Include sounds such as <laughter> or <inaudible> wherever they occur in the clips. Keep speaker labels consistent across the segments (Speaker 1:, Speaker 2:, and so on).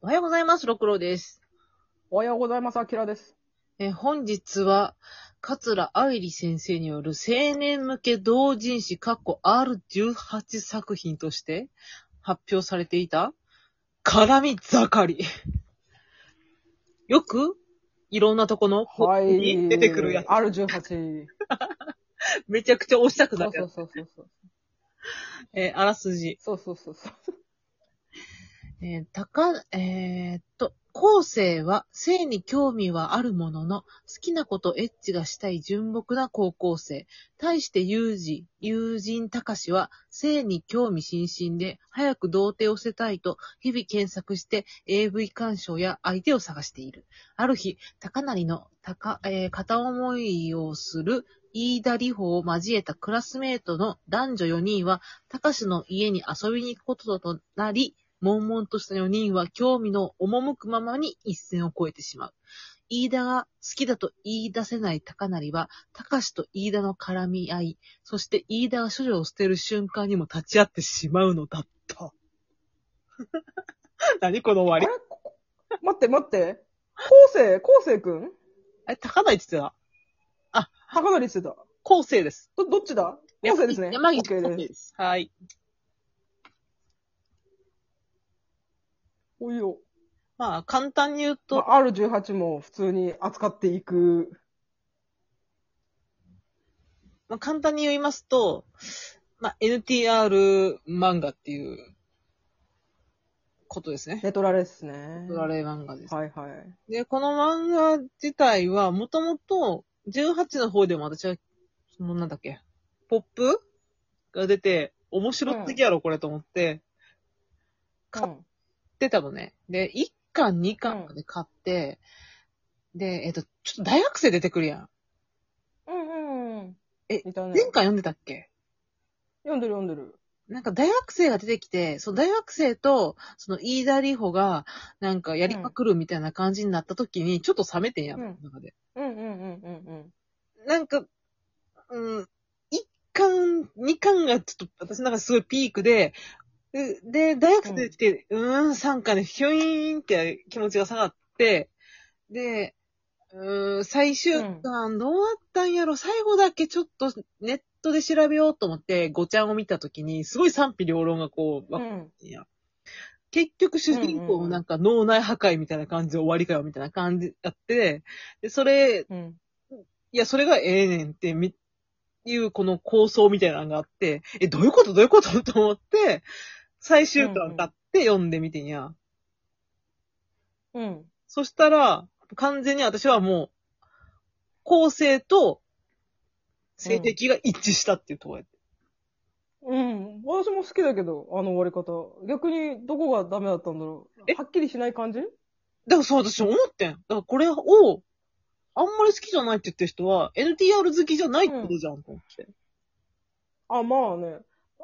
Speaker 1: おはようございます、六郎です。
Speaker 2: おはようございます、あきらです。
Speaker 1: えー本日は、桂愛理先生による青年向け同人誌括弧 R18 作品として発表されていた、絡み盛り。よく、いろんなとこの、
Speaker 2: はい。
Speaker 1: に出てくるやつ。
Speaker 2: R18。<laughs>
Speaker 1: めちゃくちゃ押したく
Speaker 2: そう
Speaker 1: なるやつ。
Speaker 2: そうそうそうそう。
Speaker 1: えーあらすじ。
Speaker 2: そうそうそうそう。
Speaker 1: えーたか、えーっと、後世は性に興味はあるものの、好きなことエッチがしたい純朴な高校生。対して友人、友人たかしは性に興味津々で、早く童貞を捨てたいと、日々検索して AV 鑑賞や相手を探している。ある日、高成の高、えー片思いをする飯田里穂を交えたクラスメートの男女4人は、たかしの家に遊びに行くこととなり、悶々とした4人は興味の赴くままに一線を越えてしまう。飯田が好きだと言い出せない高成は、高しと飯田の絡み合い、そして飯田が処女を捨てる瞬間にも立ち会ってしまうのだった。<laughs> 何この終わり？
Speaker 2: 待って待って。昴生、昴生くん？
Speaker 1: え、高成って言ってた？
Speaker 2: 高成って言ってた。
Speaker 1: 後世です。
Speaker 2: ど、どっちだ？昴生ですね。
Speaker 1: 山岸。
Speaker 2: です。
Speaker 1: はい。
Speaker 2: おいよ。
Speaker 1: まあ、簡単に言う
Speaker 2: ま
Speaker 1: と、
Speaker 2: あ R18 も普通に扱っていく。
Speaker 1: まあ、簡単に言いますと、まあ、NTR 漫画っていうことですね。
Speaker 2: ネトラレですね。
Speaker 1: ドラレ漫画です。
Speaker 2: はいはい。
Speaker 1: で、この漫画自体は、もともと、18の方でも私は、そのなんだっけ、ポップが出て、面白すぎやろ、これと思って、買っ
Speaker 2: うん
Speaker 1: てたのね。で、1巻、2巻まで買って、で、えっと、ちょっと大学生出てくるやん。
Speaker 2: うんうんうん。
Speaker 1: え。前回読んでたっけ？
Speaker 2: 読んでる読んでる。
Speaker 1: なんか大学生が出てきて、その大学生と、その飯田里穂が、なんかやりまくるみたいな感じになった時に、ちょっと冷めてんやん、
Speaker 2: うん
Speaker 1: 中で。
Speaker 2: うんうんうんうん
Speaker 1: なんか、うん、一巻、二巻がちょっと、私なんかすごいピークで、で、で大学生出てきて、うーん、三巻でヒュイーンって気持ちが下がって、で、うーん、最終巻どうだったんやろ、最後だけちょっとネットで調べようと思って、ごちゃんを見たときに、すごい賛否両論がこう、
Speaker 2: うん。
Speaker 1: わ
Speaker 2: うん。
Speaker 1: いや結局主人公もなんか脳内破壊みたいな感じで終わりかよみたいな感じやって、で、それ、
Speaker 2: うん。
Speaker 1: いや、それがええねんってみ、いうこの構想みたいなのがあって、え、どういうこと？どういうこと？と思って、最終巻買って読んでみてんや。
Speaker 2: うん。
Speaker 1: そしたら、完全に私はもう、構成と性的が一致したっていうところやって。
Speaker 2: うん。私も好きだけど、あの終わり方。逆に、どこがダメだったんだろ
Speaker 1: え？
Speaker 2: う。はっきりしない感じ？
Speaker 1: だからそう私思ってん。だからこれを、あんまり好きじゃないって言ってる人は、NTR 好きじゃないってことじゃんと思って。
Speaker 2: あ、まあね。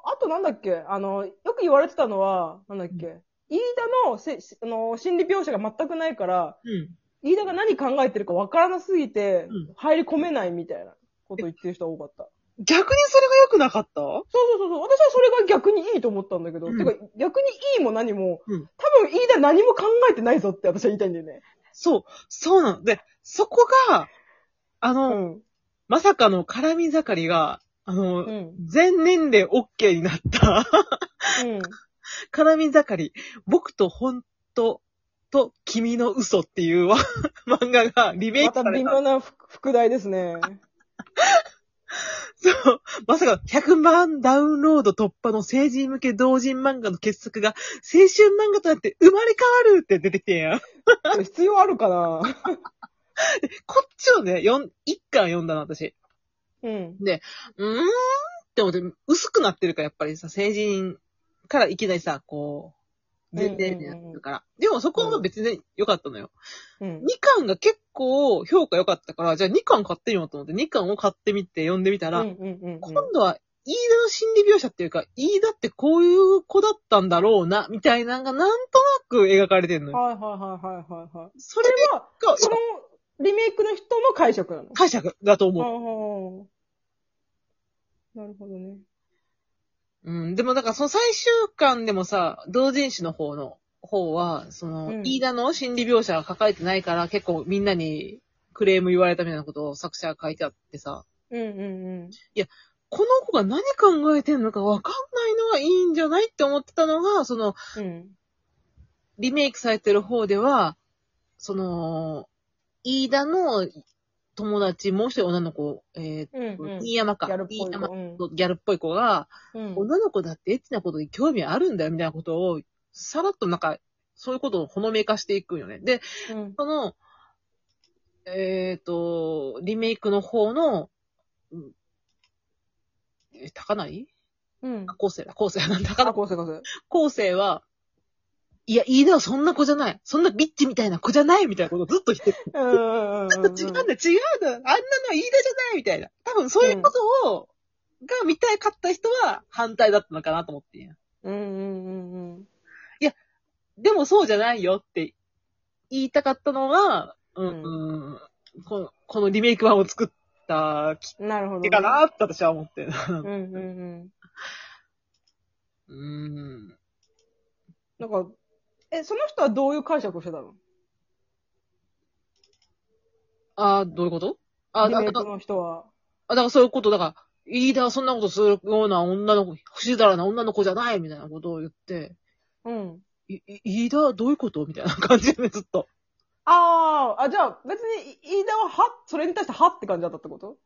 Speaker 2: あとなんだっけ？あの、よく言われてたのは、なんだっけ、飯田のせあの心理描写が全くないから、
Speaker 1: うん。
Speaker 2: 飯田が何考えてるかわからなすぎて
Speaker 1: うん、
Speaker 2: 入り込めないみたいなこと言ってる人が多かった。
Speaker 1: 逆にそれが良くなかった？
Speaker 2: そうそうそうそう。私はそれが逆にいいと思ったんだけど、
Speaker 1: うん
Speaker 2: てか逆にいいも何も、
Speaker 1: うん
Speaker 2: 多分飯田何も考えてないぞって私は言いたいんだよね。
Speaker 1: そう、そうなの。で、そこが、あ
Speaker 2: う
Speaker 1: の、
Speaker 2: ん。
Speaker 1: まさかの絡み盛りが、あの、
Speaker 2: うん。
Speaker 1: 全年齢 OK になった、
Speaker 2: うん。
Speaker 1: 絡み盛り、僕と本当と君の嘘っていうわ <laughs> 漫画がリメイ
Speaker 2: また
Speaker 1: クされた。
Speaker 2: 微妙な副副題ですね。
Speaker 1: そう。まさか100万ダウンロード突破の成人向け同人漫画の傑作が青春漫画となって生まれ変わるって出てきてんやん。
Speaker 2: これ必要あるかな？<laughs>
Speaker 1: こっちをね、四一巻読んだの、私。
Speaker 2: うん。
Speaker 1: うーんって思って、薄くなってるから、やっぱりさ、成人からいきなりさ、こう、全然になってるから。でもそこは別に良かったのよ。
Speaker 2: うん。
Speaker 1: 2巻が結構評価良かったから、じゃあ2巻買ってみようと思って、2巻を買ってみて読んでみたら、
Speaker 2: うんうんうんうん
Speaker 1: 今度は、飯田の心理描写っていうか、飯田ってこういう子だったんだろうな、みたいなのがなんとなく描かれてるのよ。
Speaker 2: はいはいはいはいはいはい。
Speaker 1: それ
Speaker 2: は、
Speaker 1: が、
Speaker 2: そのリメイクの人の解釈なの？
Speaker 1: 解釈だと思う。
Speaker 2: なるほどね。
Speaker 1: うん。でもだからその最終巻でもさ、同人誌の方の、方は、その、
Speaker 2: うん
Speaker 1: 飯田の心理描写が書かれてないから、結構みんなにクレーム言われたみたいなことを作者が書いてあってさ、
Speaker 2: うんうんうん。
Speaker 1: この子が何考えてんのかわかんないのがいいんじゃないって思ってたのが、その、
Speaker 2: うん。
Speaker 1: リメイクされてる方では、その、飯田の友達、もう一人女の子、えー、
Speaker 2: うんうん。
Speaker 1: 新山か。
Speaker 2: ギャルっぽい子
Speaker 1: ギャルっぽい子が、
Speaker 2: うん
Speaker 1: 女の子だってエッチなことに興味あるんだよ、みたいなことを、さらっとなんか、そういうことをほのめかしていくんよね。で、
Speaker 2: うん。
Speaker 1: その、えっ、と、リメイクの方の、うんえ、高成
Speaker 2: うん
Speaker 1: あ、。後世だ、後世なんだ。高
Speaker 2: あ、
Speaker 1: 成
Speaker 2: こうせこうせ。
Speaker 1: 後世は、いや、飯田はそんな子じゃない。そんなビッチみたいな子じゃないみたいなことをずっと言ってる。
Speaker 2: うんうんうん。
Speaker 1: ちょっと違うんだ、違うんだ。あんなの飯田じゃないみたいな。多分そういうことを、が見たいかった人は反対だったのかなと思ってんや。
Speaker 2: うんうんうんうん。
Speaker 1: でもそうじゃないよって言いたかったのが、うん、
Speaker 2: う
Speaker 1: うんこの、このリメイク版を作ったきっ
Speaker 2: なるほど、
Speaker 1: かけかなって私は思ってる。
Speaker 2: うんうんうん。<laughs>
Speaker 1: うん。
Speaker 2: なんか、え、その人はどういう解釈をしてたの？
Speaker 1: ああ、どういうこと？あ、だだ
Speaker 2: リメイクの人は。
Speaker 1: あだからそういうこと、だから、飯田はそんなことするような女の子、不死だらな女の子じゃないみたいなことを言って、
Speaker 2: うん。
Speaker 1: い、い飯田はどういうこと？みたいな感じでね、ずっと。
Speaker 2: ああ、あ、じゃあ別に、い飯田はは、それに対してはって感じだったってこと？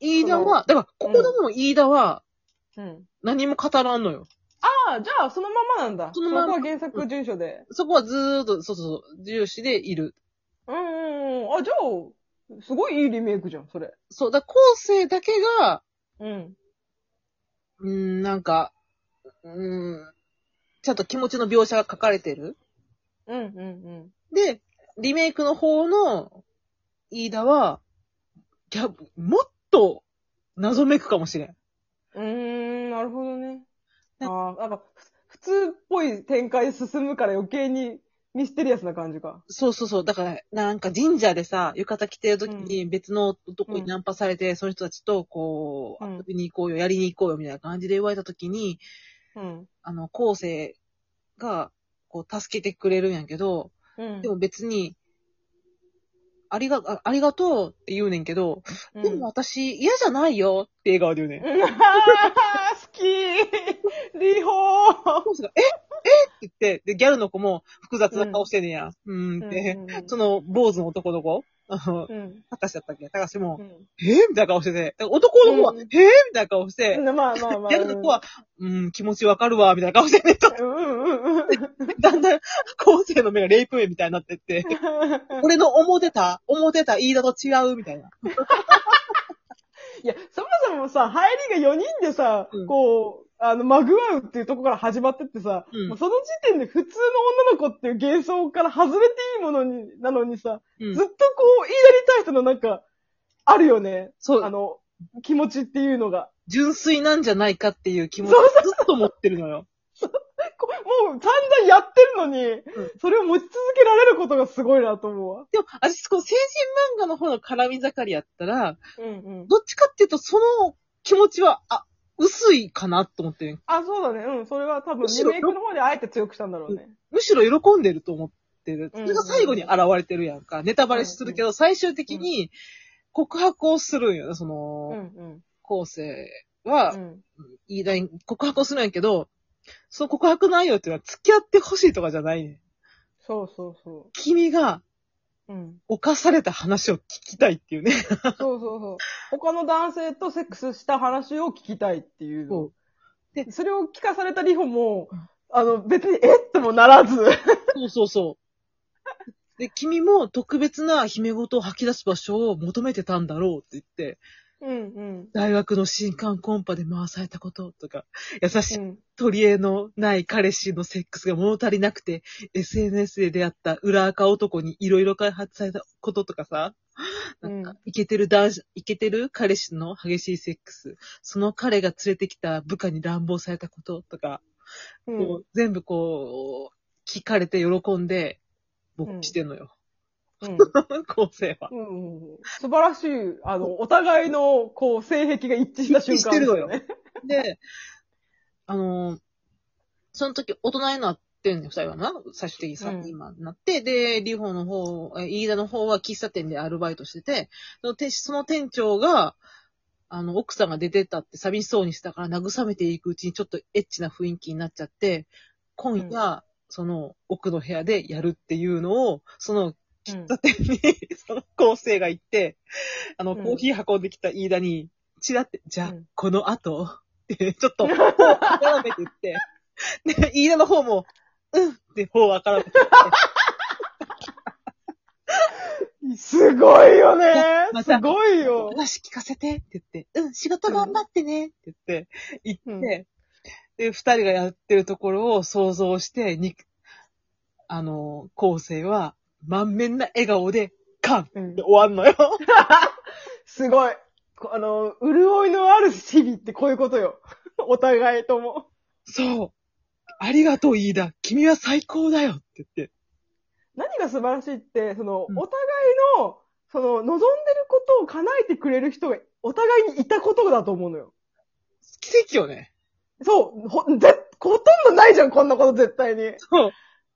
Speaker 1: 飯田は、だから、ここでも飯田は
Speaker 2: うん。
Speaker 1: 何も語らんのよ。
Speaker 2: ああ、じゃあそのままなんだ。
Speaker 1: そのまま
Speaker 2: こは原作順書で。
Speaker 1: そこはずーっと、そうそうそう、重視でいる。
Speaker 2: うんうんうん。あ、じゃあ、すごいいいリメイクじゃん、それ。
Speaker 1: そう、だから後世だけが、
Speaker 2: うん。
Speaker 1: うーん、なんか、うーん、ちゃんと気持ちの描写が書かれてる。
Speaker 2: うんうん
Speaker 1: で、リメイクの方の飯田は、ギャもっと謎めくかもしれん。
Speaker 2: うん。うーん、なるほどね。
Speaker 1: な
Speaker 2: ああ、なんか、ふ普通っぽい展開進むから余計にミステリアスな感じか。
Speaker 1: そうそうそう。だから、なんか神社でさ、浴衣着てる時に別の男にナンパされて、その人たちと、こう、
Speaker 2: うん
Speaker 1: 遊びに行こうよ、やりに行こうよ、みたいな感じで言われた時に、
Speaker 2: うん。
Speaker 1: あの、後世が、こう、助けてくれるんやけど、
Speaker 2: うん。
Speaker 1: でも別に、ありが、あありがとうって言うねんけど、
Speaker 2: うん、
Speaker 1: でも私嫌じゃないよって笑顔で言うねん。
Speaker 2: うん、あー好き。リホー。
Speaker 1: え？え？って言って、で、ギャルの子も複雑な顔してんねや。うん、んって、その、坊主の男の子、
Speaker 2: うん。
Speaker 1: たかしだったっけ？たかしも
Speaker 2: う、ん。
Speaker 1: えみたいな顔してて、男の子は、
Speaker 2: うん
Speaker 1: えみたいな顔して、
Speaker 2: うん。まあまあまあ。
Speaker 1: ギャルの子は、うん、気持ちわかるわ、みたいな顔してね、
Speaker 2: うんうんうん。
Speaker 1: と <laughs> だんだん、後世の目がレイプ目みたいになってって、<laughs> 俺の思ってた、思ってた飯田と違う、みたいな。
Speaker 2: いや、そもそもさ、入りが4人でさ、
Speaker 1: うん
Speaker 2: こう、あの、まぐわうっていうとこから始まってってさ、
Speaker 1: うん
Speaker 2: もうその時点で普通の女の子っていう幻想から外れていいものに、なのにさ、
Speaker 1: うん
Speaker 2: ずっとこう、言いやりたい人のなんか、あるよね。
Speaker 1: そう
Speaker 2: あの、気持ちっていうのが。
Speaker 1: 純粋なんじゃないかっていう気持ち
Speaker 2: そう
Speaker 1: をずっと持ってるのよ。
Speaker 2: 散々やってるのに、それを持ち続けられることがすごいなと思うわ。
Speaker 1: でも、私、この成人漫画の方の絡み盛りやったら、
Speaker 2: うんうん。
Speaker 1: どっちかっていうと、その気持ちは、あ、薄いかなと思ってる。
Speaker 2: あ、そうだね。うん。それは多分リメイクの方であえて強くしたんだろうね。
Speaker 1: むしろ喜んでると思ってる。
Speaker 2: うん
Speaker 1: それが最後に現れてるやんか。ネタバレするけど、最終的に告白をするんよね、その、
Speaker 2: うんうん。
Speaker 1: 後世は
Speaker 2: う、ん。
Speaker 1: いいだに告白をするんやけど、その告白内容っていうのは付き合ってほしいとかじゃないね。
Speaker 2: そうそうそ
Speaker 1: 君が
Speaker 2: う。うん。
Speaker 1: 犯された話を聞きたいっていうね。
Speaker 2: そうそうそう。他の男性とセックスした話を聞きたいっていう。
Speaker 1: そう
Speaker 2: で、それを聞かされたリホも
Speaker 1: うん、
Speaker 2: あの、別にえっともならず。
Speaker 1: そうそうそう。で、君も特別な姫事を吐き出す場所を求めてたんだろうって言って、
Speaker 2: うんうん。
Speaker 1: 大学の新刊コンパで回されたこととか、優しい
Speaker 2: うん。
Speaker 1: 取り柄のない彼氏のセックスが物足りなくて、SNS で出会った裏垢男にいろいろ開発されたこととかさ、なんかてる男子、イケてる彼氏の激しいセックス、その彼が連れてきた部下に乱暴されたこととか、
Speaker 2: うん
Speaker 1: こう全部こう、聞かれて喜んで、勃起してんのよ。
Speaker 2: うん。<laughs>
Speaker 1: 構成は。
Speaker 2: うんうん素晴らしい、あの、お互いの、こう、性癖が一致した瞬間、
Speaker 1: 一致してるのよ。<laughs> で、あのーその時大人になっってんねん、二人はな。最終的にさ、
Speaker 2: うん
Speaker 1: 今なって、で、リホの方、え飯田の方は喫茶店でアルバイトしてて、その店その店長が、あの、奥さんが出てったって寂しそうにしたから慰めていくうちにちょっとエッチな雰囲気になっちゃって、今夜、その奥の部屋でやるっていうのを、その喫茶店に、その構成が行って、あの、
Speaker 2: うん
Speaker 1: コーヒー運んできた飯田に、チラって、じゃあ、
Speaker 2: うん。
Speaker 1: この後、<laughs> って、ちょっと、頬を絡めて言って、<laughs> で、飯田の方も、うんって頬を絡めて言って、
Speaker 2: すごいよね。
Speaker 1: ますた
Speaker 2: ごいよ。
Speaker 1: 話聞かせてって言って、うん、仕事頑張ってね。って言って、言って、
Speaker 2: うん。
Speaker 1: で、二人がやってるところを想像して、に、あの、後世は、満面な笑顔で、カンって
Speaker 2: うん
Speaker 1: 終わんのよ。<laughs>
Speaker 2: すごい。こあの、潤いのある日々ってこういうことよ。<laughs> お互いとも。
Speaker 1: そう。ありがとう、飯田。君は最高だよって言って。
Speaker 2: 何が素晴らしいって、その、
Speaker 1: うん
Speaker 2: お互いの、その、望んでることを叶えてくれる人が、お互いにいたことだと思うのよ。
Speaker 1: 奇跡よね。
Speaker 2: そう、ほ、ぜ、ほとんどないじゃん、こんなこと絶対に。
Speaker 1: そう。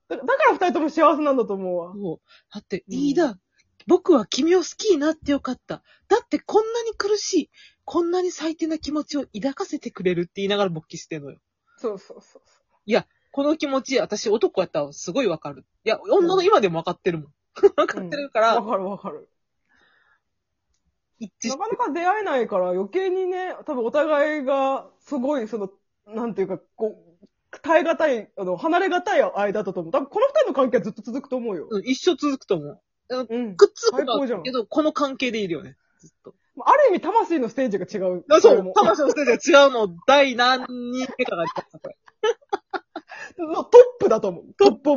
Speaker 2: だだから二人とも幸せなんだと思うわ。
Speaker 1: そう。だって、
Speaker 2: うん
Speaker 1: 飯田、僕は君を好きになってよかった。だってこんなに苦しい、こんなに最低な気持ちを抱かせてくれるって言いながら勃起してんのよ。
Speaker 2: そうそうそう
Speaker 1: この気持ち、私男やったらすごいわかる。いや、女の今でもわかってるもん。<laughs> わかってるから、
Speaker 2: わかるわかる。
Speaker 1: 一致し
Speaker 2: なかなか出会えないから余計にね、多分お互いが、すごい、その、なんていうか、こう、耐え難い、あの、離れ難い間だと思う。多分この二人の関係はずっと続くと思うよ。
Speaker 1: うん一生続くと思う。
Speaker 2: うん。
Speaker 1: くっつく
Speaker 2: ゃん
Speaker 1: けど、この関係でいるよね。ずっと。
Speaker 2: ある意味、魂のステージが違う。
Speaker 1: あそう魂のステージが違うのを第何人目かが
Speaker 2: トップだと思う。トップオブ